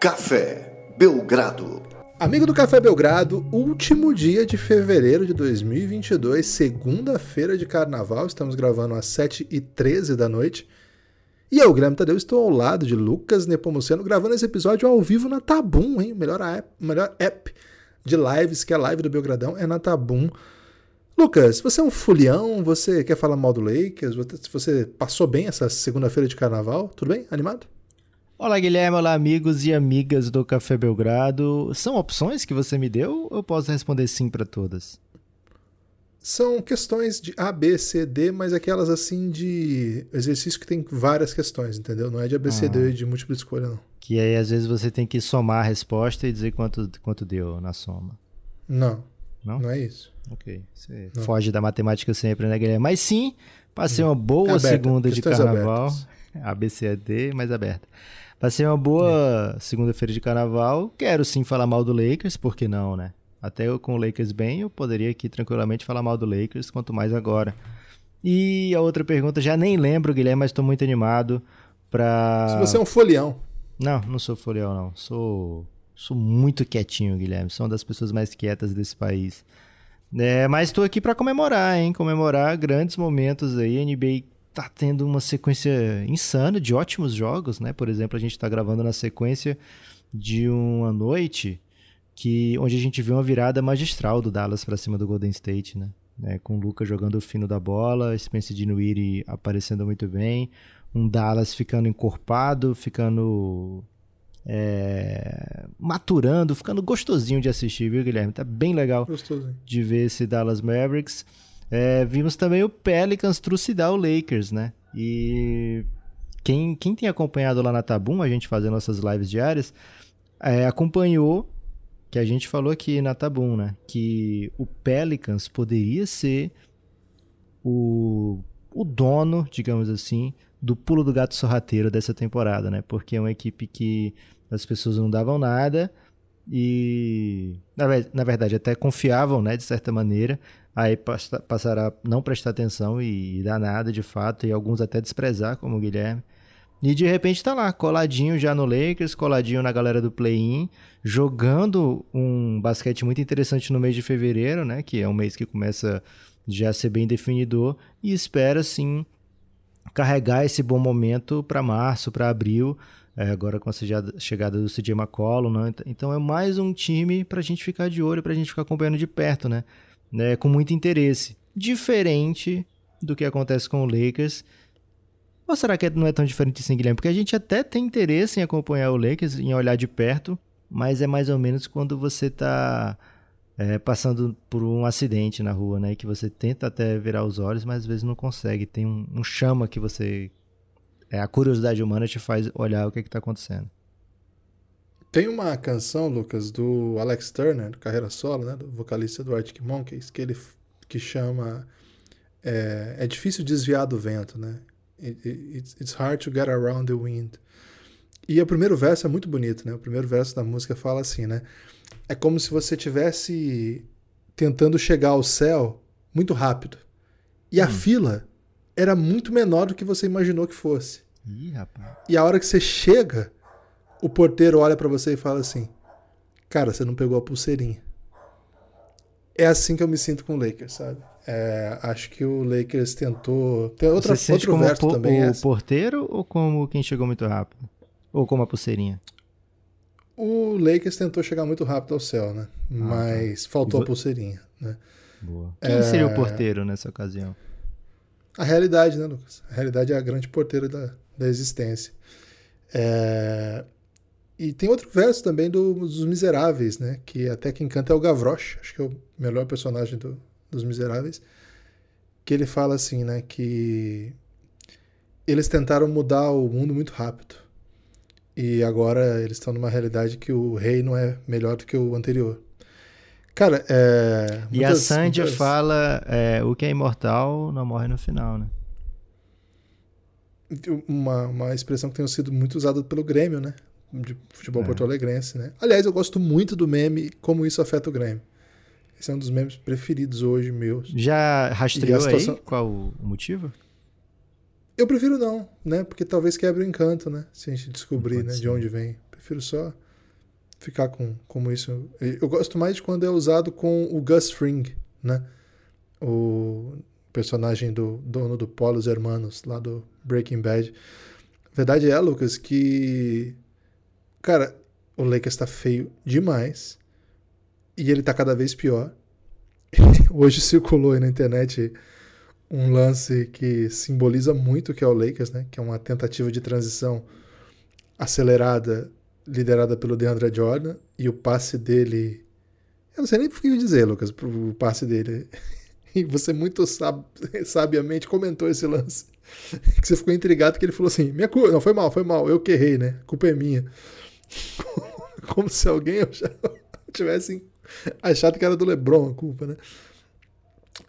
Café Belgrado. Amigo do Café Belgrado, último dia de fevereiro de 2022, segunda-feira de carnaval. Estamos gravando às 7h13 da noite. E eu, Guilherme Tadeu, estou ao lado de Lucas Nepomuceno, gravando esse episódio ao vivo na Tabum, hein? O melhor app, melhor app de lives, que é a live do Belgradão, é na Tabum. Lucas, você é um fulião, você quer falar mal do Lakers, você passou bem essa segunda-feira de carnaval, tudo bem? Animado? Olá, Guilherme, olá, amigos e amigas do Café Belgrado. São opções que você me deu ou eu posso responder sim para todas? São questões de A, B, C, D, mas aquelas assim de exercício que tem várias questões, entendeu? Não é de A, B, C, D ah. de múltipla escolha, não. Que aí às vezes você tem que somar a resposta e dizer quanto, quanto deu na soma. Não. Não? Não é isso. Ok. Você não. foge da matemática sempre, né, Guilherme? Mas sim, passei uma boa Aberta. segunda de carnaval. Abertas. A, B, C, D, mais aberta. Passei uma boa é. segunda-feira de carnaval. Quero sim falar mal do Lakers, por que não, né? Até eu com o Lakers bem, eu poderia aqui tranquilamente falar mal do Lakers, quanto mais agora. E a outra pergunta, já nem lembro, Guilherme, mas estou muito animado para. Se você é um folião. Não, não sou folião, não. Sou, sou muito quietinho, Guilherme. Sou uma das pessoas mais quietas desse país. É, mas estou aqui para comemorar, hein? Comemorar grandes momentos aí. NBA tá tendo uma sequência insana de ótimos jogos, né? Por exemplo, a gente está gravando na sequência de uma noite que onde a gente viu uma virada magistral do Dallas para cima do Golden State, né? É, com o Luca jogando o fino da bola, Spencer Dinwiddie aparecendo muito bem, um Dallas ficando encorpado, ficando é, maturando, ficando gostosinho de assistir, viu, Guilherme? Tá bem legal Gostosinho. de ver esse Dallas Mavericks. É, vimos também o Pelicans trucidar o Lakers, né? E quem, quem tem acompanhado lá na Tabum, a gente fazendo nossas lives diárias, é, acompanhou que a gente falou aqui na Tabum, né? Que o Pelicans poderia ser o, o dono, digamos assim, do pulo do gato sorrateiro dessa temporada, né? Porque é uma equipe que as pessoas não davam nada e, na, verdade, até confiavam, né? De certa maneira, aí passará a não prestar atenção e, dar nada de fato, e alguns até desprezar, como o Guilherme. E de repente tá lá, coladinho já no Lakers, coladinho na galera do play-in, jogando um basquete muito interessante no mês de fevereiro, né? Que é um mês que começa já a ser bem definidor, e espera sim carregar esse bom momento para março, para abril, é, agora com a chegada do CJ McCollum, né? Então é mais um time para a gente ficar de olho, para a gente ficar acompanhando de perto, né? Né, com muito interesse. Diferente do que acontece com o Lakers. Ou será que não é tão diferente assim, Guilherme? Porque a gente até tem interesse em acompanhar o Lakers, em olhar de perto, mas é mais ou menos quando você está é, passando por um acidente na rua, né? Que você tenta até virar os olhos, mas às vezes não consegue. Tem um, um chama que você. É, a curiosidade humana te faz olhar o que é está acontecendo. Tem uma canção, Lucas, do Alex Turner, carreira solo, né, do vocalista do Arctic Monkeys, que ele que chama é, é difícil desviar do vento, né? It, it, it's hard to get around the wind. E o primeiro verso é muito bonito, né? O primeiro verso da música fala assim, né? É como se você tivesse tentando chegar ao céu muito rápido. E a hum. fila era muito menor do que você imaginou que fosse. Ih, rapaz. E a hora que você chega, o porteiro olha para você e fala assim: Cara, você não pegou a pulseirinha. É assim que eu me sinto com o Lakers, sabe? É, acho que o Lakers tentou. Tem outra, você outro como verso também. O é porteiro ou como quem chegou muito rápido? Ou como a pulseirinha? O Lakers tentou chegar muito rápido ao céu, né? Ah, tá. Mas tá. faltou a pulseirinha, né? Boa. Quem é... seria o porteiro nessa ocasião? A realidade, né, Lucas? A realidade é a grande porteira da, da existência. É... E tem outro verso também do, dos Miseráveis, né? Que até quem canta é o Gavroche, acho que é o melhor personagem do, dos Miseráveis. Que ele fala assim, né? Que eles tentaram mudar o mundo muito rápido. E agora eles estão numa realidade que o rei não é melhor do que o anterior. Cara, é. E muitas, a Sandy muitas... fala: é, o que é imortal não morre no final, né? Uma, uma expressão que tem sido muito usada pelo Grêmio, né? De futebol é. porto-alegrense, né? Aliás, eu gosto muito do meme Como Isso Afeta o Grêmio. Esse é um dos memes preferidos hoje meus. Já rastreou situação... aí qual o motivo? Eu prefiro não, né? Porque talvez quebre o encanto, né? Se a gente descobrir né, de onde vem. Prefiro só ficar com como isso. Eu gosto mais de quando é usado com o Gus Fring, né? O personagem do dono do Polos Hermanos, lá do Breaking Bad. A verdade é, Lucas, que. Cara, o Lakers tá feio demais. E ele tá cada vez pior. Hoje circulou aí na internet um lance que simboliza muito o que é o Lakers, né? Que é uma tentativa de transição acelerada, liderada pelo DeAndre Jordan, e o passe dele. Eu não sei nem o que dizer, Lucas, pro passe dele. E você muito sab... sabiamente comentou esse lance. Que você ficou intrigado que ele falou assim: minha culpa, não, foi mal, foi mal, eu que errei, né? A culpa é minha. Como se alguém tivesse achado que era do LeBron a culpa, né?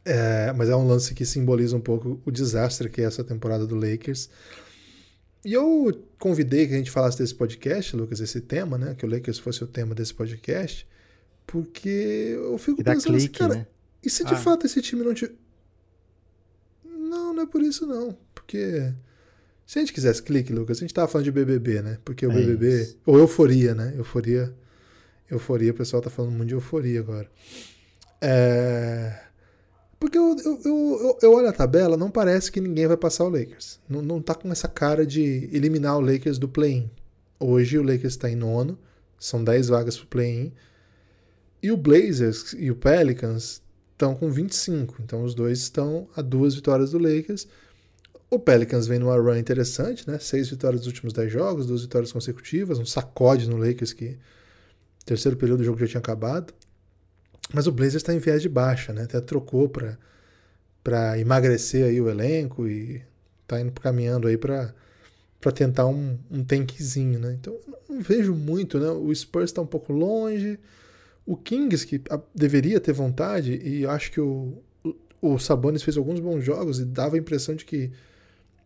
É, mas é um lance que simboliza um pouco o desastre que é essa temporada do Lakers. E eu convidei que a gente falasse desse podcast, Lucas, esse tema, né? Que o Lakers fosse o tema desse podcast, porque eu fico pensando assim, clique, assim, cara, né? e se de ah. fato esse time não te. Não, não é por isso não. Porque. Se a gente quisesse clique, Lucas, a gente tava falando de BBB, né? Porque o é BBB. Isso. Ou euforia, né? Euforia. Euforia, o pessoal tá falando muito de euforia agora. É. Porque eu, eu, eu, eu, olho a tabela, não parece que ninguém vai passar o Lakers. Não, não tá com essa cara de eliminar o Lakers do play-in. Hoje o Lakers está em nono, são 10 vagas pro play-in. E o Blazers e o Pelicans estão com 25. Então os dois estão a duas vitórias do Lakers. O Pelicans vem numa run interessante, né? Seis vitórias nos últimos 10 jogos, duas vitórias consecutivas, um sacode no Lakers que terceiro período do jogo já tinha acabado. Mas o Blazers está em viés de baixa, né? Até trocou para para emagrecer aí o elenco e tá indo caminhando aí para para tentar um, um tankzinho, né? Então não vejo muito, né? O Spurs está um pouco longe, o Kings que deveria ter vontade e acho que o, o, o Sabonis fez alguns bons jogos e dava a impressão de que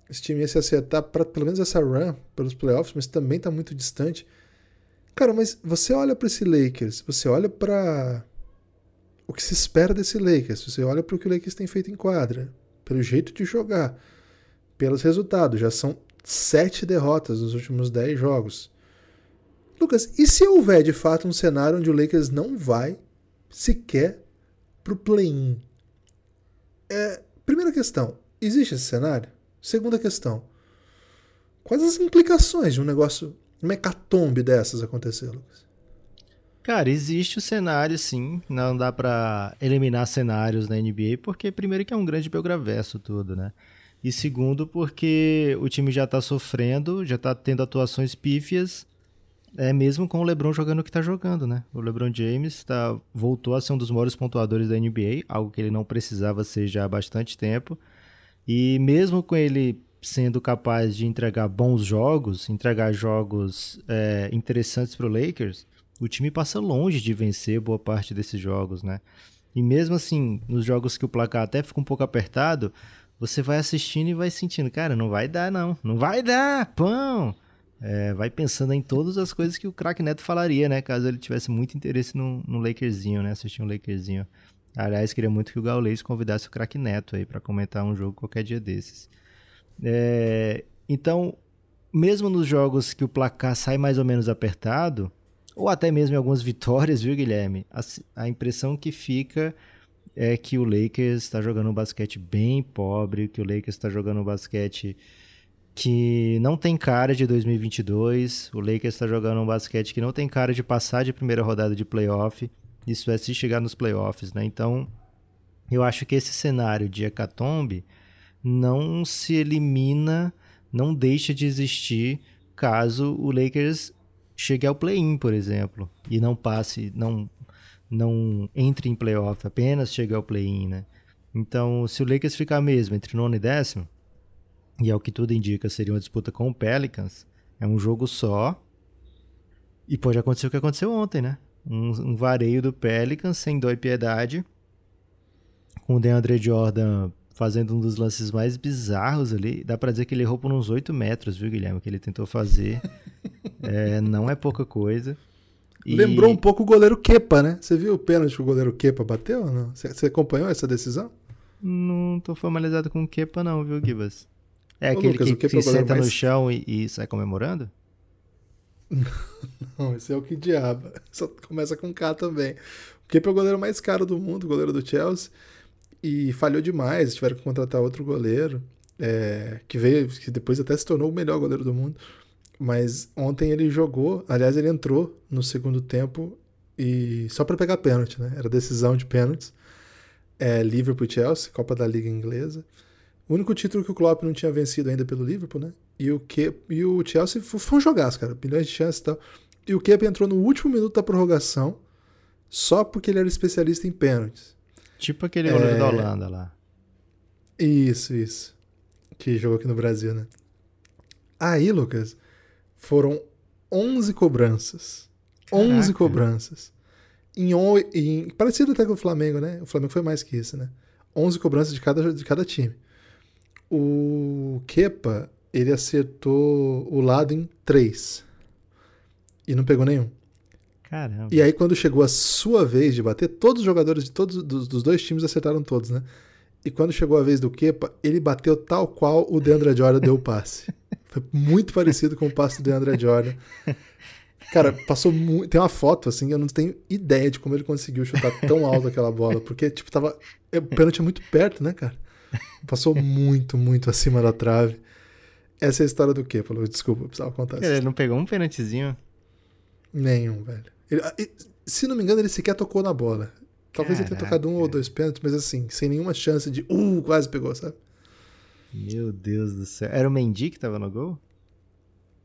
esse time ia se acertar para pelo menos essa run pelos playoffs, mas também está muito distante. Cara, mas você olha para esse Lakers, você olha para o que se espera desse Lakers. Você olha para o que o Lakers tem feito em quadra, pelo jeito de jogar, pelos resultados. Já são sete derrotas nos últimos dez jogos. Lucas, e se houver de fato um cenário onde o Lakers não vai sequer para o play-in? É, primeira questão, existe esse cenário? Segunda questão, quais as implicações de um negócio, uma hecatombe dessas acontecer, Lucas? Cara, existe o cenário, sim. Não dá para eliminar cenários na NBA, porque primeiro que é um grande belgraverso tudo, né? E segundo, porque o time já tá sofrendo, já tá tendo atuações pífias, é mesmo com o LeBron jogando o que tá jogando, né? O LeBron James tá, voltou a ser um dos maiores pontuadores da NBA, algo que ele não precisava ser já há bastante tempo. E mesmo com ele sendo capaz de entregar bons jogos, entregar jogos é, interessantes para o Lakers, o time passa longe de vencer boa parte desses jogos, né? E mesmo assim, nos jogos que o placar até fica um pouco apertado, você vai assistindo e vai sentindo, cara, não vai dar não, não vai dar, pão! É, vai pensando em todas as coisas que o craque Neto falaria, né? Caso ele tivesse muito interesse no, no né? Assistir um Lakerzinho. Aliás, queria muito que o Gaules convidasse o craque Neto aí para comentar um jogo qualquer dia desses. É, então, mesmo nos jogos que o placar sai mais ou menos apertado, ou até mesmo em algumas vitórias, viu, Guilherme? A, a impressão que fica é que o Lakers está jogando um basquete bem pobre, que o Lakers está jogando um basquete que não tem cara de 2022, o Lakers está jogando um basquete que não tem cara de passar de primeira rodada de playoff, isso é se chegar nos playoffs, né? Então, eu acho que esse cenário de hecatombe não se elimina, não deixa de existir caso o Lakers chegue ao play-in, por exemplo, e não passe, não não entre em playoff, apenas chegue ao play-in, né? Então, se o Lakers ficar mesmo entre nono e décimo, e é o que tudo indica, seria uma disputa com o Pelicans, é um jogo só, e pode acontecer o que aconteceu ontem, né? Um, um vareio do Pelicans sem dó e piedade, com o DeAndre Jordan fazendo um dos lances mais bizarros ali. Dá pra dizer que ele errou por uns 8 metros, viu, Guilherme? Que ele tentou fazer. é, não é pouca coisa. E... Lembrou um pouco o goleiro Kepa, né? Você viu o pênalti que o goleiro Kepa bateu ou não? Você acompanhou essa decisão? Não tô familiarizado com o Kepa, não, viu, Gibas? É Ô, aquele Lucas, que, que é senta mais... no chão e, e sai comemorando? Não, esse é o que diaba. Só começa com K também. O Kepa é o goleiro mais caro do mundo, goleiro do Chelsea. E falhou demais, tiveram que contratar outro goleiro. É, que veio, que depois até se tornou o melhor goleiro do mundo. Mas ontem ele jogou, aliás, ele entrou no segundo tempo e só para pegar pênalti, né? Era decisão de pênaltis. É, Liverpool Chelsea, Copa da Liga Inglesa. O único título que o Klopp não tinha vencido ainda pelo Liverpool, né? E o, que, e o Chelsea foi um jogaço, cara. Milhões de chances e tal. E o Kepa entrou no último minuto da prorrogação só porque ele era especialista em pênaltis. Tipo aquele goleiro é... da Holanda lá. Isso, isso. Que jogou aqui no Brasil, né? Aí, Lucas, foram 11 cobranças. Caraca. 11 cobranças. Em, em, parecido até com o Flamengo, né? O Flamengo foi mais que isso, né? 11 cobranças de cada, de cada time. O Kepa, ele acertou o lado em 3. E não pegou nenhum. Caramba. E aí, quando chegou a sua vez de bater, todos os jogadores de todos dos, dos dois times acertaram todos, né? E quando chegou a vez do Kepa, ele bateu tal qual o Deandre Jordan deu o passe. Foi muito parecido com o passe do Deandre Jordan. Cara, passou muito. Tem uma foto, assim, eu não tenho ideia de como ele conseguiu chutar tão alto aquela bola. Porque, tipo, tava. O pênalti é muito perto, né, cara? Passou muito, muito acima da trave. Essa é a história do quê? Falou, desculpa, precisava contar isso. Ele não pegou um pênaltizinho? Nenhum, velho. Ele, se não me engano, ele sequer tocou na bola. Talvez Caraca. ele tenha tocado um ou dois pênaltis, mas assim, sem nenhuma chance de. Uh, quase pegou, sabe? Meu Deus do céu. Era o Mendy que tava no gol?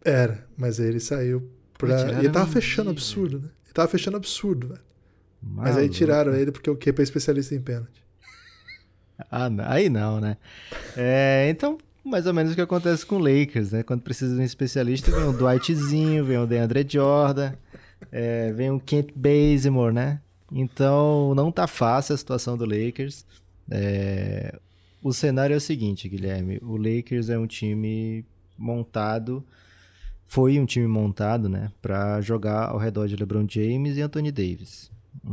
Era, mas aí ele saiu pra. E ele tava fechando absurdo, né? Ele tava fechando absurdo, velho. Mas aí tiraram ele porque o Kepa é especialista em pênalti. Ah, aí não, né? É, então, mais ou menos o que acontece com o Lakers, né? Quando precisa de um especialista, vem o Dwightzinho, vem o DeAndre Jordan, é, vem o Kent Bazemore, né? Então, não tá fácil a situação do Lakers. É, o cenário é o seguinte, Guilherme. O Lakers é um time montado, foi um time montado, né, para jogar ao redor de LeBron James e Anthony Davis.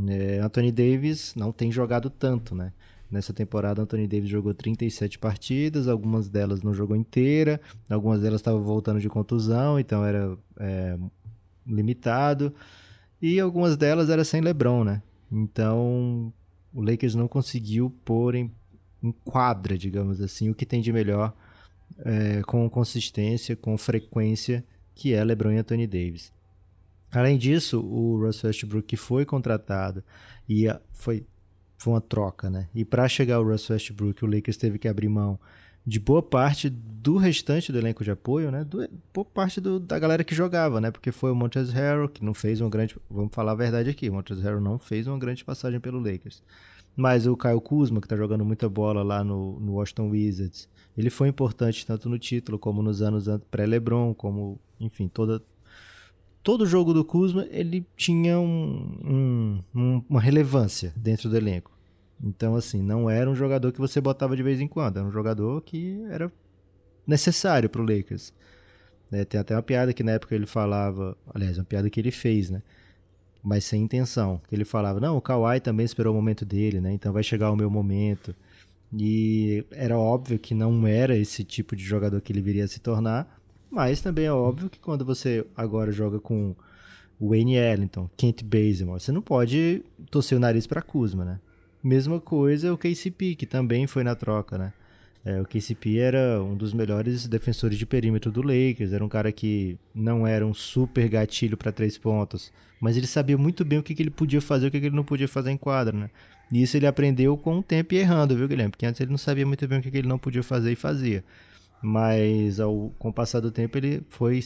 É, Anthony Davis não tem jogado tanto, né? Nessa temporada, Anthony Davis jogou 37 partidas, algumas delas não jogou inteira, algumas delas estavam voltando de contusão, então era é, limitado, e algumas delas era sem LeBron, né? Então, o Lakers não conseguiu pôr em, em quadra, digamos assim, o que tem de melhor é, com consistência, com frequência, que é LeBron e Anthony Davis. Além disso, o Russell Westbrook que foi contratado e foi foi uma troca, né? E para chegar ao Russell Westbrook, o Lakers teve que abrir mão de boa parte do restante do elenco de apoio, né? Do, boa parte do, da galera que jogava, né? Porque foi o Montrezl Harrell que não fez uma grande, vamos falar a verdade aqui, o Montrezl Harrell não fez uma grande passagem pelo Lakers. Mas o Kyle Kuzma, que tá jogando muita bola lá no, no Washington Wizards, ele foi importante tanto no título como nos anos pré-LeBron, como, enfim, toda todo jogo do Kuzma ele tinha um, um, uma relevância dentro do elenco. Então, assim, não era um jogador que você botava de vez em quando, era um jogador que era necessário para o Lakers. É, tem até uma piada que na época ele falava, aliás, uma piada que ele fez, né? Mas sem intenção. Que ele falava, não, o Kawhi também esperou o momento dele, né? Então vai chegar o meu momento. E era óbvio que não era esse tipo de jogador que ele viria a se tornar, mas também é óbvio que quando você agora joga com Wayne Ellington, Kent Bazemore, você não pode torcer o nariz para Kuzma, né? Mesma coisa o KCP, que também foi na troca, né? É, o KCP era um dos melhores defensores de perímetro do Lakers, era um cara que não era um super gatilho para três pontos, mas ele sabia muito bem o que, que ele podia fazer e o que, que ele não podia fazer em quadra, né? E isso ele aprendeu com o tempo e errando, viu, Guilherme? Porque antes ele não sabia muito bem o que, que ele não podia fazer e fazia mas ao, com o passar do tempo ele foi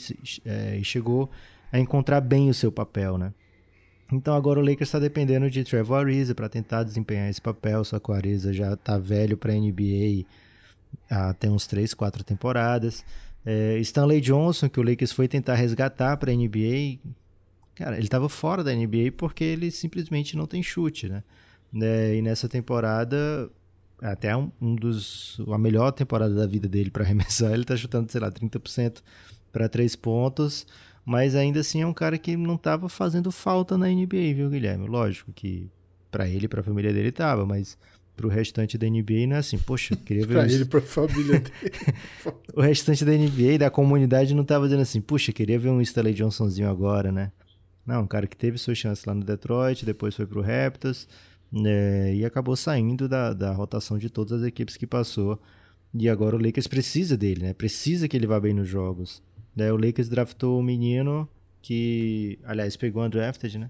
é, chegou a encontrar bem o seu papel, né? Então agora o Lakers está dependendo de Trevor Ariza para tentar desempenhar esse papel, só que o Ariza já está velho para NBA há tem uns 3, 4 temporadas. É, Stanley Johnson, que o Lakers foi tentar resgatar para NBA, cara, ele estava fora da NBA porque ele simplesmente não tem chute, né? É, e nessa temporada até um, um dos a melhor temporada da vida dele para arremessar, ele tá chutando, sei lá, 30% para três pontos, mas ainda assim é um cara que não tava fazendo falta na NBA, viu, Guilherme? Lógico que para ele, para a família dele tava, mas pro restante da NBA não é assim, poxa, queria ver pra ele, pra família dele. o restante da NBA, da comunidade, não tava dizendo assim, puxa, queria ver um Stanley Johnsonzinho agora, né? Não, um cara que teve sua chance lá no Detroit, depois foi pro Raptors, né, e acabou saindo da, da rotação de todas as equipes que passou. E agora o Lakers precisa dele, né? Precisa que ele vá bem nos jogos. Daí o Lakers draftou um menino que, aliás, pegou undrafted, né?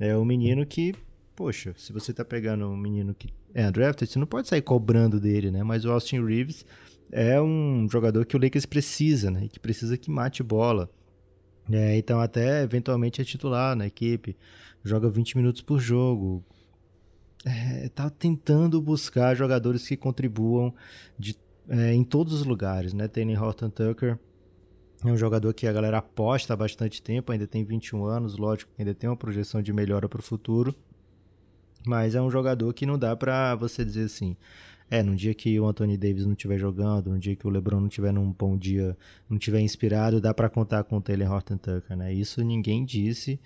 É o um menino que, poxa, se você tá pegando um menino que é undrafted, você não pode sair cobrando dele, né? Mas o Austin Reeves é um jogador que o Lakers precisa, né? E que precisa que mate bola. É, então até eventualmente é titular na equipe, joga 20 minutos por jogo. É, tá tentando buscar jogadores que contribuam de, é, em todos os lugares, né? Tem Horton Tucker, é um jogador que a galera aposta há bastante tempo, ainda tem 21 anos, lógico, ainda tem uma projeção de melhora para o futuro. Mas é um jogador que não dá para você dizer assim, é, no dia que o Anthony Davis não estiver jogando, no dia que o LeBron não estiver num bom dia, não estiver inspirado, dá para contar com o Taylor Horton Tucker, né? Isso ninguém disse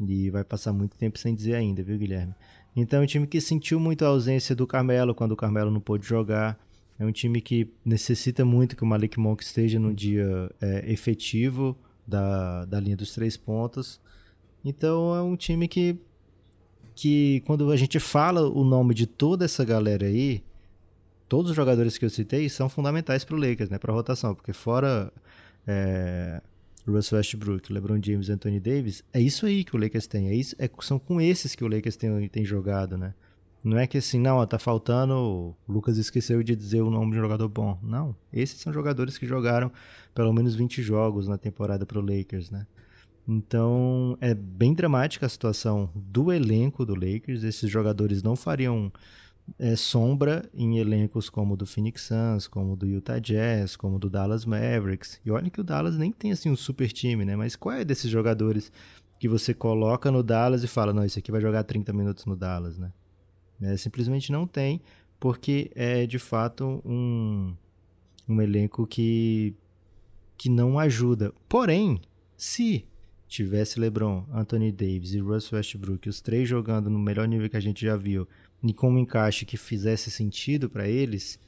e vai passar muito tempo sem dizer ainda, viu, Guilherme? Então é um time que sentiu muito a ausência do Carmelo quando o Carmelo não pôde jogar. É um time que necessita muito que o Malik Monk esteja no dia é, efetivo da, da linha dos três pontos. Então é um time que, que quando a gente fala o nome de toda essa galera aí, todos os jogadores que eu citei são fundamentais para o Lakers, né, para a rotação, porque fora é, Russell Westbrook, LeBron James, Anthony Davis, é isso aí que o Lakers tem, é isso, é, são com esses que o Lakers tem, tem jogado, né? Não é que assim, não, ó, tá faltando. O Lucas esqueceu de dizer o nome de um jogador bom. Não. Esses são jogadores que jogaram pelo menos 20 jogos na temporada pro Lakers, né? Então é bem dramática a situação do elenco do Lakers. Esses jogadores não fariam é, sombra em elencos como o do Phoenix Suns, como o do Utah Jazz, como o do Dallas Mavericks. E olha que o Dallas nem tem assim um super time, né? Mas qual é desses jogadores que você coloca no Dallas e fala, não, esse aqui vai jogar 30 minutos no Dallas, né? É, simplesmente não tem, porque é de fato um, um elenco que, que não ajuda. Porém, se tivesse LeBron, Anthony Davis e Russell Westbrook, os três jogando no melhor nível que a gente já viu, e com um encaixe que fizesse sentido para eles,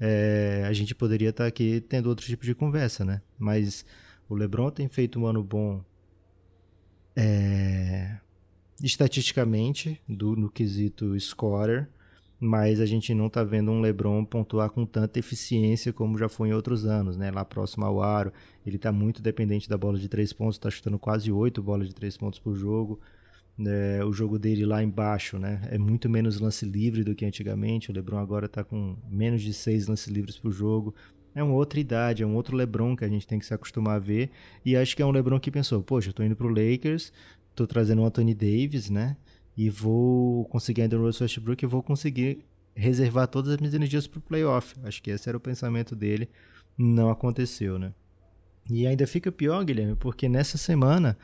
é, a gente poderia estar tá aqui tendo outro tipo de conversa, né? Mas o LeBron tem feito um ano bom é, estatisticamente do, no quesito scorer, mas a gente não está vendo um LeBron pontuar com tanta eficiência como já foi em outros anos, né? Lá próximo ao aro, ele está muito dependente da bola de três pontos, está chutando quase oito bolas de três pontos por jogo. É, o jogo dele lá embaixo, né? É muito menos lance livre do que antigamente. O LeBron agora está com menos de seis lances livres por jogo. É uma outra idade, é um outro LeBron que a gente tem que se acostumar a ver. E acho que é um LeBron que pensou: poxa, eu tô indo pro Lakers, tô trazendo o Anthony Davis, né? E vou conseguir ainda o Russell Westbrook e vou conseguir reservar todas as minhas energias pro playoff. Acho que esse era o pensamento dele. Não aconteceu, né? E ainda fica pior, Guilherme, porque nessa semana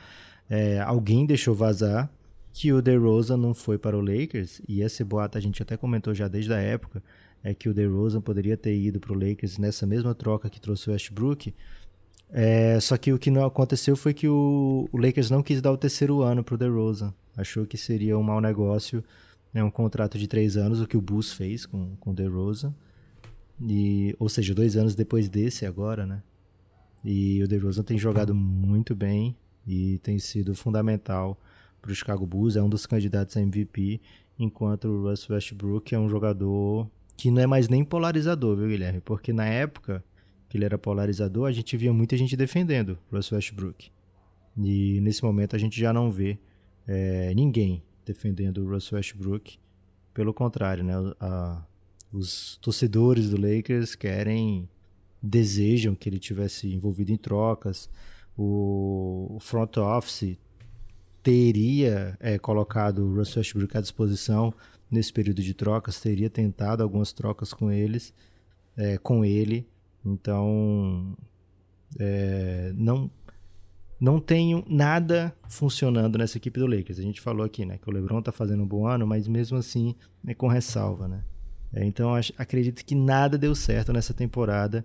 é, alguém deixou vazar que o DeRozan não foi para o Lakers. E esse boato a gente até comentou já desde a época. É que o DeRozan poderia ter ido para o Lakers nessa mesma troca que trouxe o Westbrook. É, só que o que não aconteceu foi que o, o Lakers não quis dar o terceiro ano pro DeRozan. Achou que seria um mau negócio, né, um contrato de três anos, o que o Bulls fez com, com o DeRozan. E, ou seja, dois anos depois desse agora, né? E o DeRozan tem jogado muito bem e tem sido fundamental para o Chicago Bulls. É um dos candidatos a MVP, enquanto o Russ Westbrook é um jogador que não é mais nem polarizador, viu, Guilherme? Porque na época que ele era polarizador, a gente via muita gente defendendo Russell Westbrook. E nesse momento a gente já não vê é, ninguém defendendo o Russell Westbrook. Pelo contrário, né? A, os torcedores do Lakers querem, desejam que ele tivesse envolvido em trocas. O, o front office teria é, colocado o Russell Westbrook à disposição nesse período de trocas, teria tentado algumas trocas com eles, é, com ele, então, é, não não tenho nada funcionando nessa equipe do Lakers. A gente falou aqui, né, que o LeBron tá fazendo um bom ano, mas mesmo assim é com ressalva, né? É, então acho, acredito que nada deu certo nessa temporada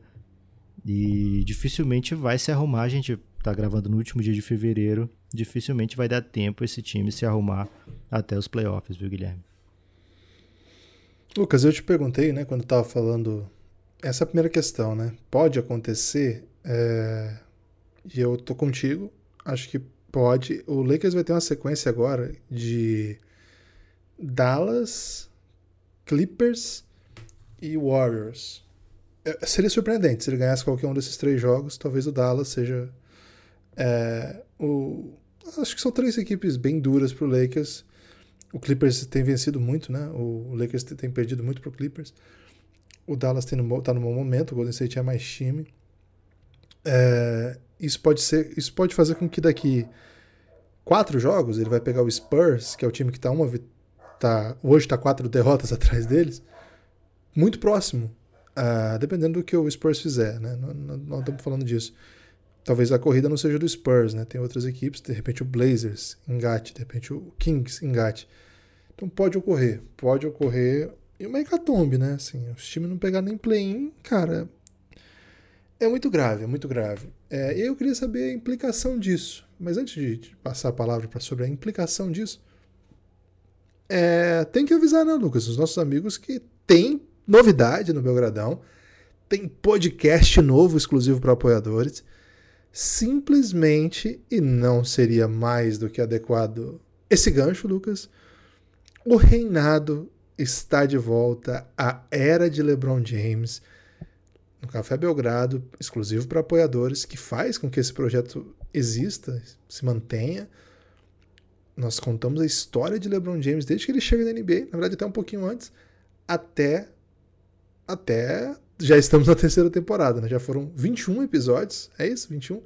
e dificilmente vai se arrumar. A gente tá gravando no último dia de fevereiro, dificilmente vai dar tempo esse time se arrumar até os playoffs, viu, Guilherme? Lucas, eu te perguntei, né, quando estava falando. Essa é a primeira questão, né? Pode acontecer. É... E eu tô contigo. Acho que pode. O Lakers vai ter uma sequência agora de Dallas, Clippers e Warriors. É, seria surpreendente se ele ganhasse qualquer um desses três jogos. Talvez o Dallas seja é, o. Acho que são três equipes bem duras para o Lakers. O Clippers tem vencido muito, né? O Lakers tem perdido muito pro Clippers. O Dallas está no, bom momento, o Golden State é mais time. É, isso pode ser, isso pode fazer com que daqui quatro jogos ele vai pegar o Spurs, que é o time que tá uma tá hoje está quatro derrotas atrás deles, muito próximo, uh, dependendo do que o Spurs fizer, né? Não estamos falando disso. Talvez a corrida não seja do Spurs, né? Tem outras equipes, de repente o Blazers engate, de repente o Kings engate. Então pode ocorrer, pode ocorrer e uma hecatombe, né? Assim, os times não pegar nem play-in, cara, é muito grave, é muito grave. É, eu queria saber a implicação disso. Mas antes de passar a palavra para sobre a implicação disso, é, tem que avisar, né, Lucas, os nossos amigos que tem novidade no Belgradão, tem podcast novo exclusivo para apoiadores simplesmente, e não seria mais do que adequado esse gancho, Lucas, o reinado está de volta à era de LeBron James no Café Belgrado, exclusivo para apoiadores, que faz com que esse projeto exista, se mantenha. Nós contamos a história de LeBron James desde que ele chega na NBA, na verdade até um pouquinho antes, até até já estamos na terceira temporada, né? Já foram 21 episódios, é isso? 21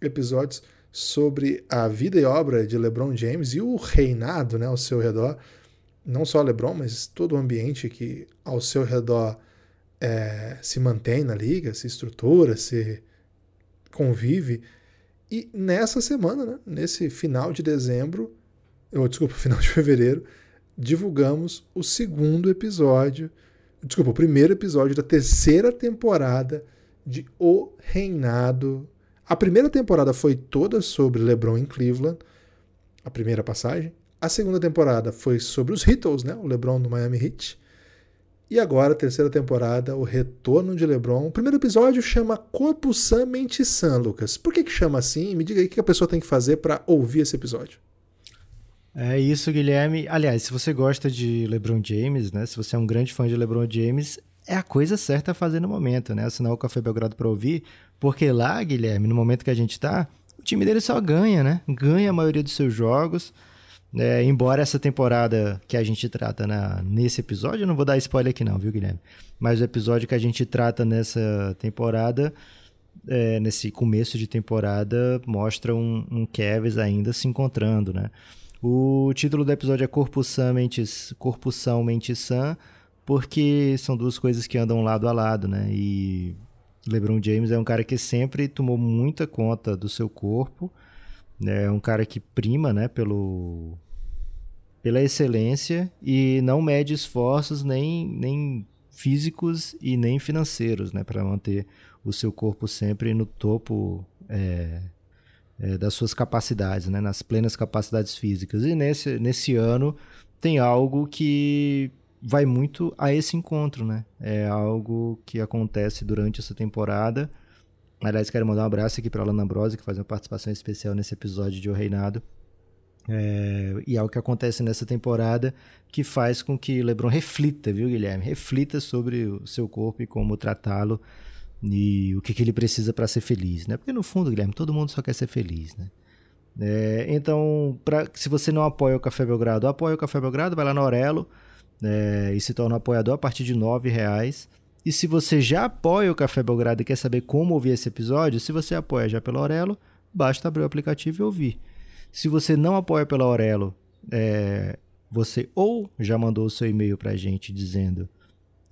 episódios sobre a vida e obra de LeBron James e o reinado né, ao seu redor. Não só LeBron, mas todo o ambiente que ao seu redor é, se mantém na liga, se estrutura, se convive. E nessa semana, né, nesse final de dezembro, ou desculpa, final de fevereiro, divulgamos o segundo episódio Desculpa, o primeiro episódio da terceira temporada de O Reinado. A primeira temporada foi toda sobre LeBron em Cleveland, a primeira passagem. A segunda temporada foi sobre os Heatles, né? O LeBron no Miami Heat. E agora, a terceira temporada, o retorno de LeBron. O primeiro episódio chama Corpo Sã Mente Sã, Lucas. Por que, que chama assim? Me diga aí o que a pessoa tem que fazer para ouvir esse episódio. É isso, Guilherme. Aliás, se você gosta de LeBron James, né? Se você é um grande fã de LeBron James, é a coisa certa a fazer no momento, né? Assinar o Café Belgrado para ouvir, porque lá, Guilherme, no momento que a gente tá, o time dele só ganha, né? Ganha a maioria dos seus jogos. É, embora essa temporada que a gente trata na, nesse episódio, eu não vou dar spoiler aqui não, viu, Guilherme? Mas o episódio que a gente trata nessa temporada, é, nesse começo de temporada, mostra um, um Kevs ainda se encontrando, né? O título do episódio é Corpo Sã, Mentes, Corpo São, Mente Sã, porque são duas coisas que andam lado a lado, né? E LeBron James é um cara que sempre tomou muita conta do seu corpo, né? é um cara que prima, né, pelo pela excelência e não mede esforços nem, nem físicos e nem financeiros, né, para manter o seu corpo sempre no topo é, é, das suas capacidades, né, nas plenas capacidades físicas. E nesse, nesse ano tem algo que vai muito a esse encontro, né? É algo que acontece durante essa temporada. Aliás, quero mandar um abraço aqui para a Lana Ambrose, que faz uma participação especial nesse episódio de O Reinado. É, e é que acontece nessa temporada que faz com que LeBron reflita, viu, Guilherme? Reflita sobre o seu corpo e como tratá-lo e o que, que ele precisa para ser feliz, né? Porque no fundo, Guilherme, todo mundo só quer ser feliz, né? É, então, pra, se você não apoia o Café Belgrado, apoia o Café Belgrado, vai lá na Aurelo é, e se torna um apoiador a partir de R$ reais. E se você já apoia o Café Belgrado e quer saber como ouvir esse episódio, se você apoia já pela Aurelo, basta abrir o aplicativo e ouvir. Se você não apoia pela Aurelo, é, você ou já mandou o seu e-mail para a gente dizendo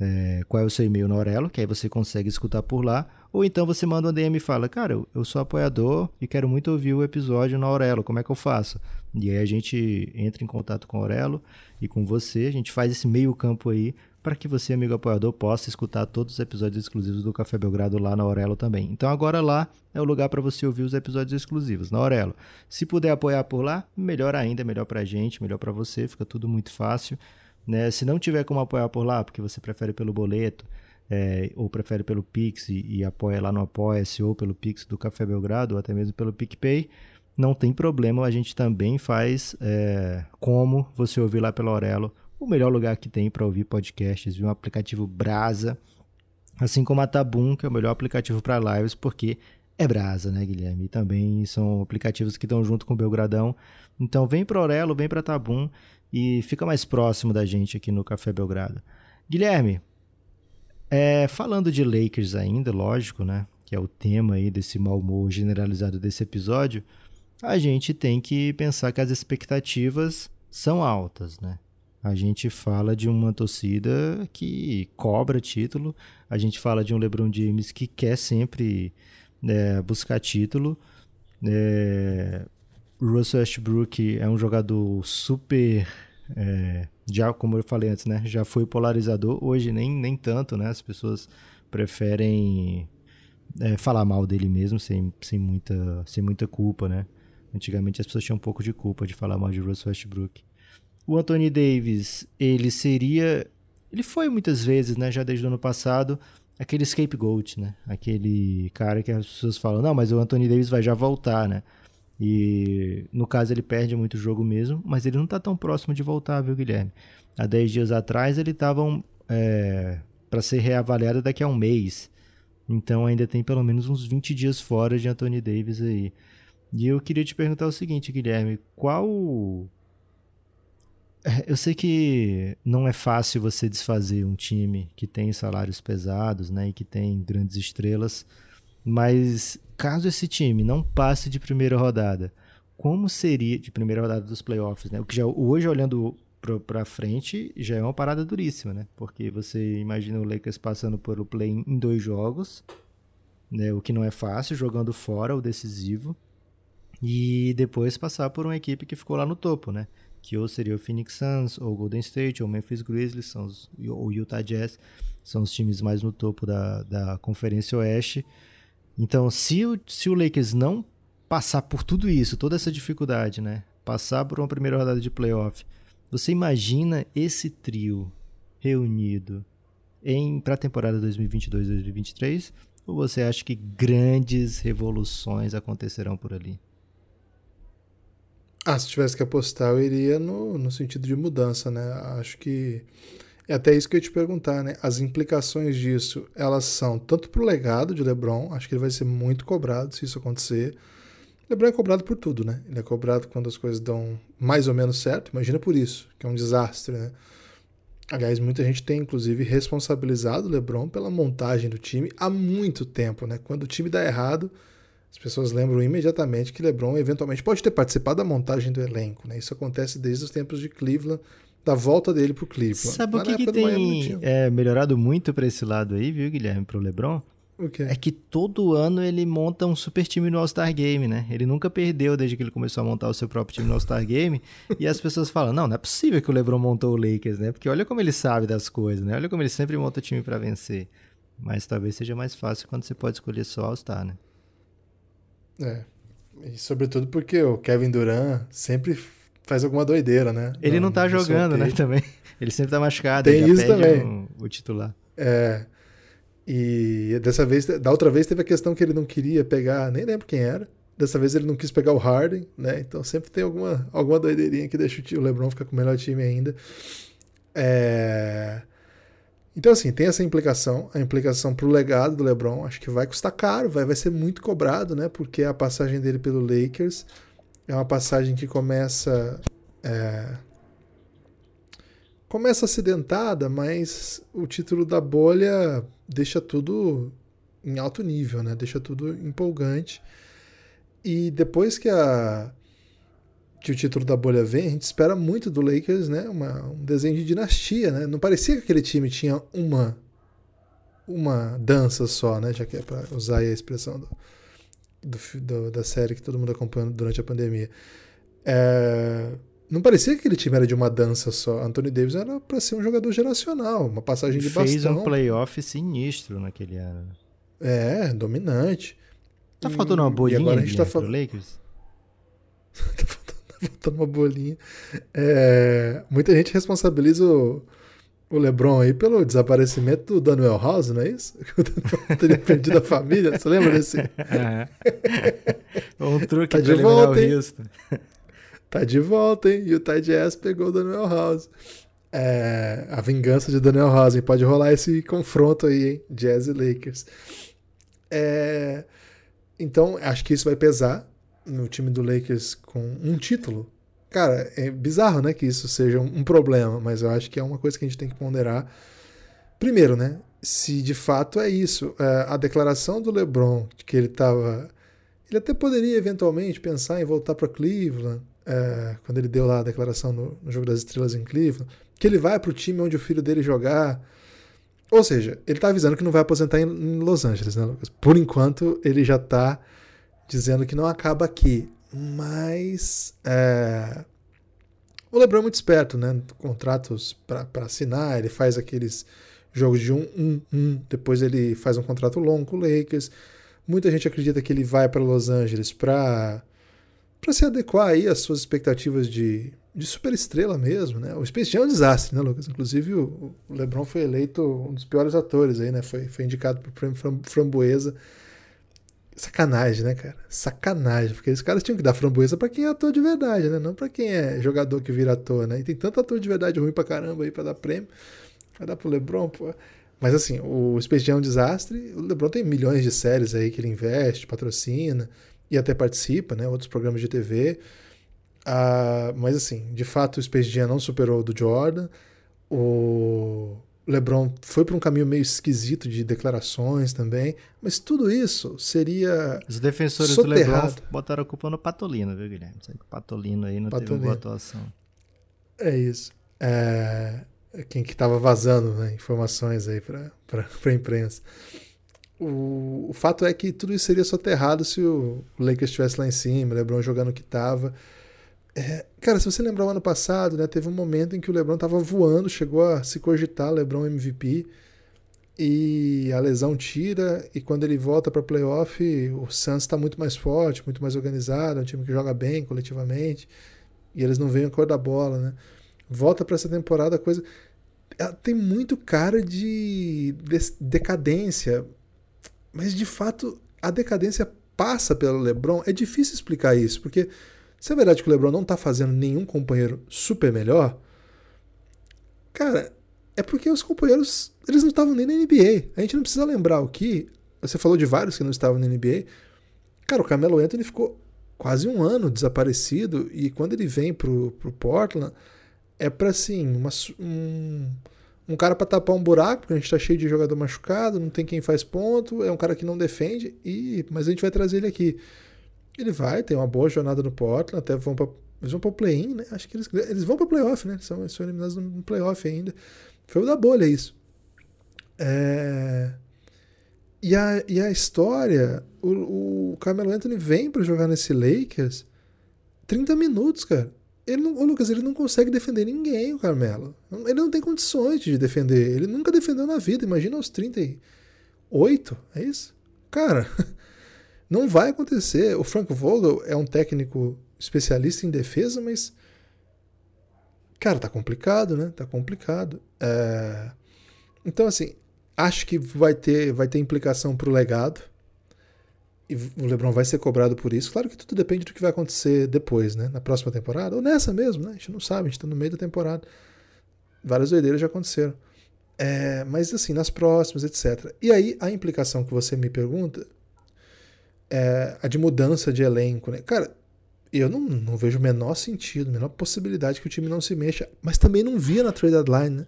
é, qual é o seu e-mail na Aurelo, que aí você consegue escutar por lá. Ou então você manda um DM e fala, cara, eu sou apoiador e quero muito ouvir o episódio na Aurelo, como é que eu faço? E aí a gente entra em contato com a Aurelo e com você, a gente faz esse meio campo aí para que você, amigo apoiador, possa escutar todos os episódios exclusivos do Café Belgrado lá na Aurelo também. Então agora lá é o lugar para você ouvir os episódios exclusivos na Aurelo. Se puder apoiar por lá, melhor ainda, melhor para a gente, melhor para você, fica tudo muito fácil Né? Se não tiver como apoiar por lá, porque você prefere pelo boleto, é, ou prefere pelo Pix e, e apoia lá no Apoia-se, ou pelo Pix do Café Belgrado, ou até mesmo pelo PicPay, não tem problema, a gente também faz é, como você ouvir lá pela Aurelo, o melhor lugar que tem para ouvir podcasts, viu? um aplicativo Brasa, assim como a Tabum, que é o melhor aplicativo para lives, porque é Brasa, né, Guilherme? E também são aplicativos que estão junto com o Belgradão. Então vem para Aurelo, vem para Tabum e fica mais próximo da gente aqui no Café Belgrado. Guilherme, é, falando de Lakers ainda, lógico, né? Que é o tema aí desse mau humor generalizado desse episódio, a gente tem que pensar que as expectativas são altas, né? A gente fala de uma torcida que cobra título, a gente fala de um LeBron James que quer sempre é, buscar título. É, Russell Westbrook é um jogador super é, já como eu falei antes, né, já foi polarizador. Hoje nem, nem tanto, né? As pessoas preferem é, falar mal dele mesmo sem, sem, muita, sem muita culpa, né? Antigamente as pessoas tinham um pouco de culpa de falar mal de Russell Westbrook. O Anthony Davis, ele seria, ele foi muitas vezes, né, já desde o ano passado, aquele scapegoat, né? Aquele cara que as pessoas falam, não, mas o Anthony Davis vai já voltar, né? E no caso ele perde muito jogo mesmo, mas ele não está tão próximo de voltar, viu, Guilherme? Há 10 dias atrás ele estava é, para ser reavaliado daqui a um mês. Então ainda tem pelo menos uns 20 dias fora de Anthony Davis aí. E eu queria te perguntar o seguinte, Guilherme, qual é, eu sei que não é fácil você desfazer um time que tem salários pesados, né, e que tem grandes estrelas, mas caso esse time não passe de primeira rodada, como seria de primeira rodada dos playoffs, né? O que já hoje olhando para frente já é uma parada duríssima, né? Porque você imagina o Lakers passando por o play em dois jogos, né? O que não é fácil, jogando fora o decisivo e depois passar por uma equipe que ficou lá no topo, né? Que ou seria o Phoenix Suns, ou Golden State, ou Memphis Grizzlies, são os, ou Utah Jazz, são os times mais no topo da, da Conferência Oeste. Então, se o, se o Lakers não passar por tudo isso, toda essa dificuldade, né? Passar por uma primeira rodada de playoff, você imagina esse trio reunido em para a temporada 2022-2023? Ou você acha que grandes revoluções acontecerão por ali? Ah, se tivesse que apostar, eu iria no, no sentido de mudança, né? Acho que é até isso que eu ia te perguntar, né? As implicações disso, elas são tanto pro legado de LeBron, acho que ele vai ser muito cobrado se isso acontecer. LeBron é cobrado por tudo, né? Ele é cobrado quando as coisas dão mais ou menos certo. Imagina por isso, que é um desastre, né? Aliás, muita gente tem inclusive responsabilizado o LeBron pela montagem do time há muito tempo, né? Quando o time dá errado, as pessoas lembram imediatamente que LeBron eventualmente pode ter participado da montagem do elenco, né? Isso acontece desde os tempos de Cleveland da volta dele pro Cleveland. Sabe o que, que tem é, melhorado muito para esse lado aí, viu, Guilherme, pro LeBron? O quê? É que todo ano ele monta um super time no All-Star Game, né? Ele nunca perdeu desde que ele começou a montar o seu próprio time no All-Star Game. e as pessoas falam: não, não é possível que o LeBron montou o Lakers, né? Porque olha como ele sabe das coisas, né? Olha como ele sempre monta o time para vencer. Mas talvez seja mais fácil quando você pode escolher só All-Star, né? É. E sobretudo porque o Kevin Durant sempre faz alguma doideira, né? Ele não, não tá jogando, né, também. Ele sempre tá machucado. Tem isso também. Um, o titular. É. E dessa vez, da outra vez teve a questão que ele não queria pegar, nem lembro quem era. Dessa vez ele não quis pegar o Harden, né? Então sempre tem alguma, alguma doideirinha que deixa o LeBron ficar com o melhor time ainda. É... Então, assim, tem essa implicação, a implicação pro legado do LeBron, acho que vai custar caro, vai, vai ser muito cobrado, né? Porque a passagem dele pelo Lakers é uma passagem que começa. É, começa acidentada, mas o título da bolha deixa tudo em alto nível, né? Deixa tudo empolgante. E depois que a que o título da bolha vem, a gente espera muito do Lakers, né? Uma, um desenho de dinastia, né? Não parecia que aquele time tinha uma uma dança só, né? Já que é para usar a expressão do, do, do, da série que todo mundo acompanhou durante a pandemia. É, não parecia que aquele time era de uma dança só. Anthony Davis era para ser um jogador geracional, uma passagem de bastão. Fez um playoff sinistro naquele ano. É, dominante. Tá faltando uma bolinha e agora a gente tá falando... Lakers? tá faltando Voltando uma bolinha. É, muita gente responsabiliza o, o LeBron aí pelo desaparecimento do Daniel House, não é isso? O Daniel teria perdido a família. Você lembra desse? É. um truque tá de volta, hein? Tá de volta, hein? E o Ty Jazz pegou o Daniel House. É, a vingança de Daniel House, hein? Pode rolar esse confronto aí, hein? Jazz e Lakers. É, então, acho que isso vai pesar no time do Lakers com um título. Cara, é bizarro, né, que isso seja um problema, mas eu acho que é uma coisa que a gente tem que ponderar. Primeiro, né, se de fato é isso, é, a declaração do LeBron de que ele estava, ele até poderia eventualmente pensar em voltar para Cleveland, é, quando ele deu lá a declaração no, no, Jogo das Estrelas em Cleveland, que ele vai para o time onde o filho dele jogar. Ou seja, ele está avisando que não vai aposentar em, em, Los Angeles, né, Lucas? Por enquanto, ele já está dizendo que não acaba aqui. Mas é, o LeBron é muito esperto, né? Contratos para assinar, ele faz aqueles jogos de um, um, um, depois ele faz um contrato longo com o Lakers. Muita gente acredita que ele vai para Los Angeles para para se adequar aí às suas expectativas de, de superestrela mesmo, né? O Space Jam é um desastre, né, Lucas? Inclusive o, o LeBron foi eleito um dos piores atores aí, né? Foi, foi indicado para o prêmio Framboesa. Sacanagem, né, cara? Sacanagem, porque esses caras tinham que dar framboesa para quem é ator de verdade, né? Não para quem é jogador que vira ator, né? E tem tanto ator de verdade ruim pra caramba aí para dar prêmio. Vai dar pro LeBron, pô. Mas assim, o Space Jam é um desastre. O LeBron tem milhões de séries aí que ele investe, patrocina e até participa, né? Outros programas de TV. Ah, mas assim, de fato o Space Jam não superou o do Jordan. O LeBron foi para um caminho meio esquisito de declarações também, mas tudo isso seria Os defensores soterrado. do LeBron botaram a culpa no Patolino, viu, Guilherme? o Patolino aí não Patolino. teve boa atuação. É isso. É... Quem que estava vazando né, informações aí para a imprensa. O, o, fato é que tudo isso seria soterrado se o Lakers estivesse lá em cima, o LeBron jogando o que estava. É, cara, se você lembrar o ano passado, né, teve um momento em que o LeBron estava voando, chegou a se cogitar LeBron MVP e a lesão tira e quando ele volta para playoff, o Suns está muito mais forte, muito mais organizado, é um time que joga bem coletivamente e eles não veem a cor da bola, né? Volta para essa temporada, a coisa tem muito cara de decadência mas de fato, a decadência passa pelo LeBron. É difícil explicar isso, porque se é verdade que o LeBron não tá fazendo nenhum companheiro super melhor, cara, é porque os companheiros, eles não estavam nem na NBA. A gente não precisa lembrar o que, você falou de vários que não estavam na NBA. Cara, o Camelo Anthony ficou quase um ano desaparecido e quando ele vem pro, pro Portland, é para assim, uma, um, um cara para tapar um buraco, porque a gente tá cheio de jogador machucado, não tem quem faz ponto, é um cara que não defende, e mas a gente vai trazer ele aqui. Ele vai, tem uma boa jornada no Portland, até vão para eles vão para o play-in, né? Acho que eles, eles vão para playoff, né? São, são eliminados no playoff ainda. Foi o da bolha isso. É... E, a, e a história, o, o Carmelo Anthony vem para jogar nesse Lakers 30 minutos, cara. Ele não, o Lucas, ele não consegue defender ninguém, o Carmelo. Ele não tem condições de defender. Ele nunca defendeu na vida. Imagina aos 38, é isso? Cara, não vai acontecer. O Frank Vogel é um técnico especialista em defesa, mas. Cara, tá complicado, né? Tá complicado. É... Então, assim, acho que vai ter, vai ter implicação pro legado e o LeBron vai ser cobrado por isso. Claro que tudo depende do que vai acontecer depois, né? Na próxima temporada, ou nessa mesmo, né? A gente não sabe, a gente tá no meio da temporada. Várias doideiras já aconteceram. É, mas assim, nas próximas, etc. E aí, a implicação que você me pergunta é a de mudança de elenco, né? Cara, eu não, não vejo o menor sentido, a menor possibilidade que o time não se mexa, mas também não via na trade deadline, né?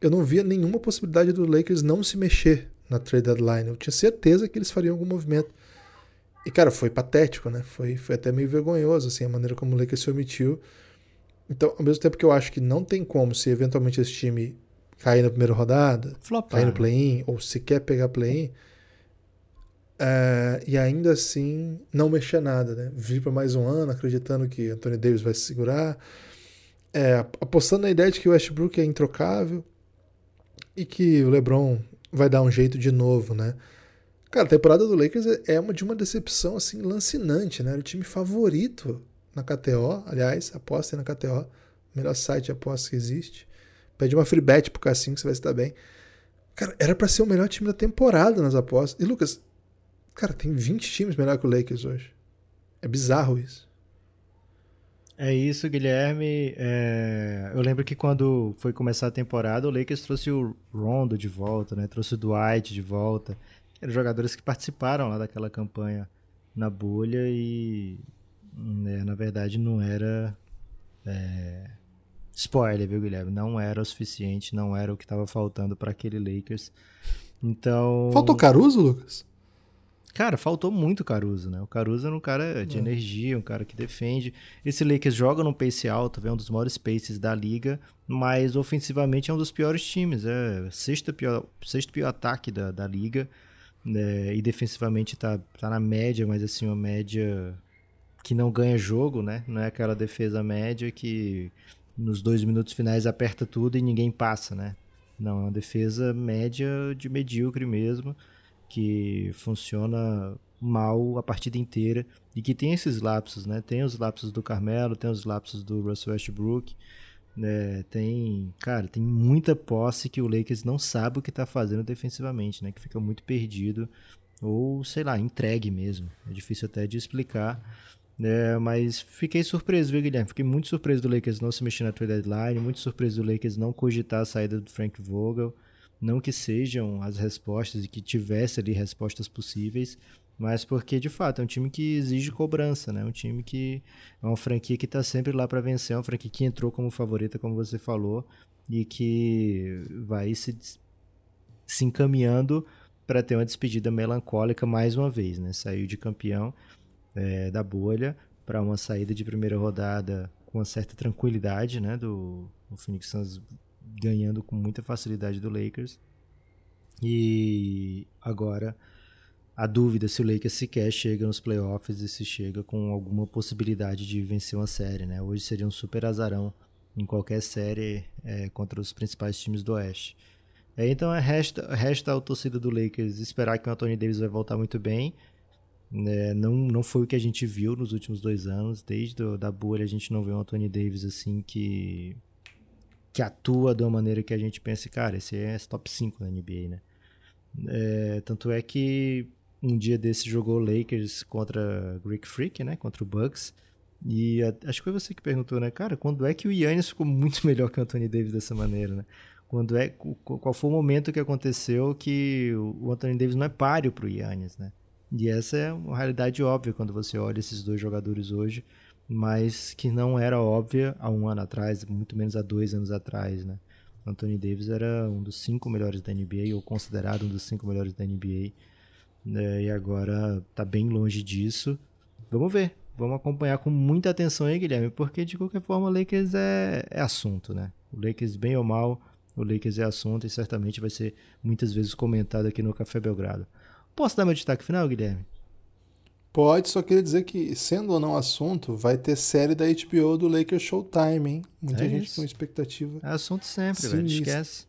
Eu não via nenhuma possibilidade do Lakers não se mexer na trade deadline. Eu tinha certeza que eles fariam algum movimento. E, cara, foi patético, né? Foi, foi até meio vergonhoso, assim, a maneira como o Lakers se omitiu. Então, ao mesmo tempo que eu acho que não tem como, se eventualmente esse time cair na primeira rodada, Flopar. cair no play-in, ou se quer pegar play-in, é, e ainda assim não mexer nada, né? Vir para mais um ano acreditando que Anthony Davis vai se segurar, é, apostando na ideia de que o Westbrook é introcável e que o LeBron vai dar um jeito de novo, né? Cara, a temporada do Lakers é uma de uma decepção assim lancinante, né? Era o time favorito na KTO, aliás, apostem na KTO, melhor site de apostas que existe. Pede uma free bet pro Cassinho que você vai estar bem. Cara, era para ser o melhor time da temporada nas apostas. E Lucas, cara, tem 20 times melhor que o Lakers hoje. É bizarro isso. É isso, Guilherme. É... Eu lembro que quando foi começar a temporada, o Lakers trouxe o Rondo de volta, né? Trouxe o Dwight de volta. Eram jogadores que participaram lá daquela campanha na bolha e, né, na verdade, não era. É... Spoiler, viu, Guilherme? Não era o suficiente, não era o que estava faltando para aquele Lakers. Então. Faltou Caruso, Lucas? Cara, faltou muito Caruso, né? O Caruso era um cara de é. energia, um cara que defende. Esse Lakers joga num pace alto, é um dos maiores paces da liga, mas ofensivamente é um dos piores times. É sexto pior, sexto pior ataque da, da liga. Né? E defensivamente tá, tá na média, mas assim, uma média que não ganha jogo, né? Não é aquela defesa média que nos dois minutos finais aperta tudo e ninguém passa, né? Não, é uma defesa média de medíocre mesmo que funciona mal a partida inteira e que tem esses lapsos, né? Tem os lapsos do Carmelo, tem os lapsos do Russell Westbrook, né? Tem, cara, tem muita posse que o Lakers não sabe o que está fazendo defensivamente, né? Que fica muito perdido ou, sei lá, entregue mesmo. É difícil até de explicar. É, mas fiquei surpreso, viu, Guilherme? Fiquei muito surpreso do Lakers não se mexer na trade deadline, muito surpreso do Lakers não cogitar a saída do Frank Vogel. Não que sejam as respostas e que tivesse ali respostas possíveis, mas porque de fato é um time que exige cobrança, né? Um time que é uma franquia que está sempre lá para vencer, é uma franquia que entrou como favorita, como você falou, e que vai se, se encaminhando para ter uma despedida melancólica mais uma vez, né? Saiu de campeão é, da bolha para uma saída de primeira rodada com uma certa tranquilidade, né? Do o Phoenix Suns ganhando com muita facilidade do Lakers. E agora a dúvida se o Lakers sequer chega nos playoffs e se chega com alguma possibilidade de vencer uma série, né? Hoje seria um super azarão em qualquer série é, contra os principais times do Oeste. É, então é, resta, resta ao torcida do Lakers esperar que o Anthony Davis vai voltar muito bem. É, não, não foi o que a gente viu nos últimos dois anos. Desde do, da bolha a gente não vê um Anthony Davis assim que que atua de uma maneira que a gente pense, cara, esse é top 5 da NBA, né? É, tanto é que um dia desse jogou Lakers contra Greek Freak, né? Contra o Bucks. E a, acho que foi você que perguntou, né? Cara, quando é que o Yannis ficou muito melhor que o Anthony Davis dessa maneira, né? Quando é, qual foi o momento que aconteceu que o Anthony Davis não é páreo para o Yannis, né? E essa é uma realidade óbvia quando você olha esses dois jogadores hoje mas que não era óbvia há um ano atrás, muito menos há dois anos atrás, né? Anthony Davis era um dos cinco melhores da NBA, ou considerado um dos cinco melhores da NBA, né? e agora está bem longe disso. Vamos ver, vamos acompanhar com muita atenção aí, Guilherme, porque de qualquer forma o Lakers é, é assunto, né? O Lakers, bem ou mal, o Lakers é assunto e certamente vai ser muitas vezes comentado aqui no Café Belgrado. Posso dar meu destaque final, Guilherme? Pode, só queria dizer que, sendo ou não assunto, vai ter série da HBO do Lakers Showtime, hein? Muita é gente isso. com expectativa. É assunto sempre, velho. Esquece.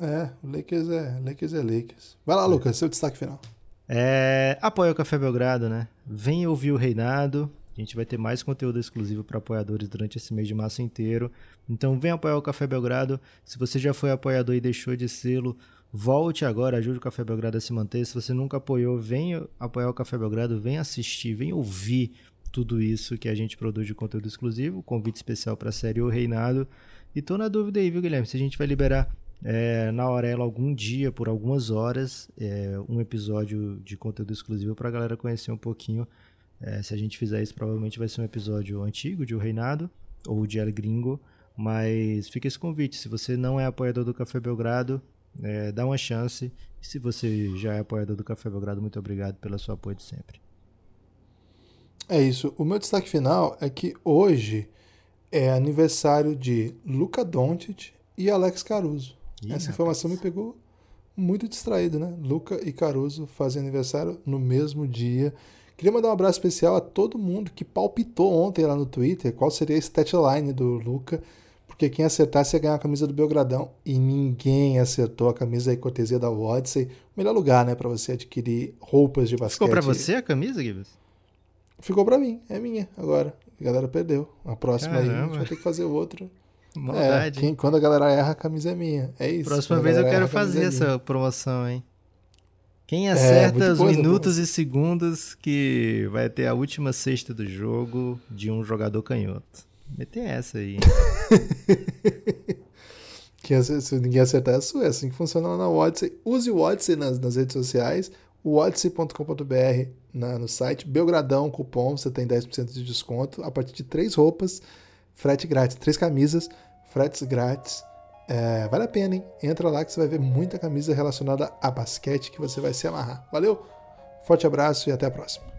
É, o Lakers é, Lakers é Lakers. Vai lá, é. Lucas, seu destaque final. É, apoia o Café Belgrado, né? Vem ouvir o Reinado. A gente vai ter mais conteúdo exclusivo para apoiadores durante esse mês de março inteiro. Então vem apoiar o Café Belgrado. Se você já foi apoiador e deixou de sê-lo, Volte agora, ajude o Café Belgrado a se manter. Se você nunca apoiou, venha apoiar o Café Belgrado, venha assistir, venha ouvir tudo isso que a gente produz de conteúdo exclusivo. Convite especial para a série O Reinado. E tô na dúvida aí, viu, Guilherme? Se a gente vai liberar é, na Aurela algum dia, por algumas horas, é, um episódio de conteúdo exclusivo para a galera conhecer um pouquinho. É, se a gente fizer isso, provavelmente vai ser um episódio antigo de O Reinado ou de El Gringo. Mas fica esse convite. Se você não é apoiador do Café Belgrado, é, dá uma chance. E se você já é apoiador do Café Belgrado, muito obrigado pelo seu apoio de sempre. É isso. O meu destaque final é que hoje é aniversário de Luca Doncic e Alex Caruso. Ih, Essa informação rapaz. me pegou muito distraído, né? Luca e Caruso fazem aniversário no mesmo dia. Queria mandar um abraço especial a todo mundo que palpitou ontem lá no Twitter qual seria a statline do Luca porque quem acertasse ia ganhar a camisa do Belgradão e ninguém acertou a camisa aí, cortesia da Odyssey. O melhor lugar, né, para você adquirir roupas de basquete. Ficou para você a camisa, Gibbs? Ficou para mim, é minha agora. A galera perdeu. A próxima aí a gente vai ter que fazer outra. Maldade. É, quem, quando a galera erra, a camisa é minha. É isso. Próxima vez eu quero erra, fazer é essa promoção, hein? Quem é, acerta é, os minutos pô. e segundos que vai ter a última cesta do jogo de um jogador canhoto? Meter essa aí. Quem, se ninguém acertar é a sua. É assim que funciona lá na Odyssey. Use o Odyssey nas, nas redes sociais. O no site. Belgradão, cupom, você tem 10% de desconto. A partir de três roupas, frete grátis. Três camisas, fretes grátis. É, vale a pena, hein? Entra lá que você vai ver muita camisa relacionada a basquete que você vai se amarrar. Valeu? Forte abraço e até a próxima.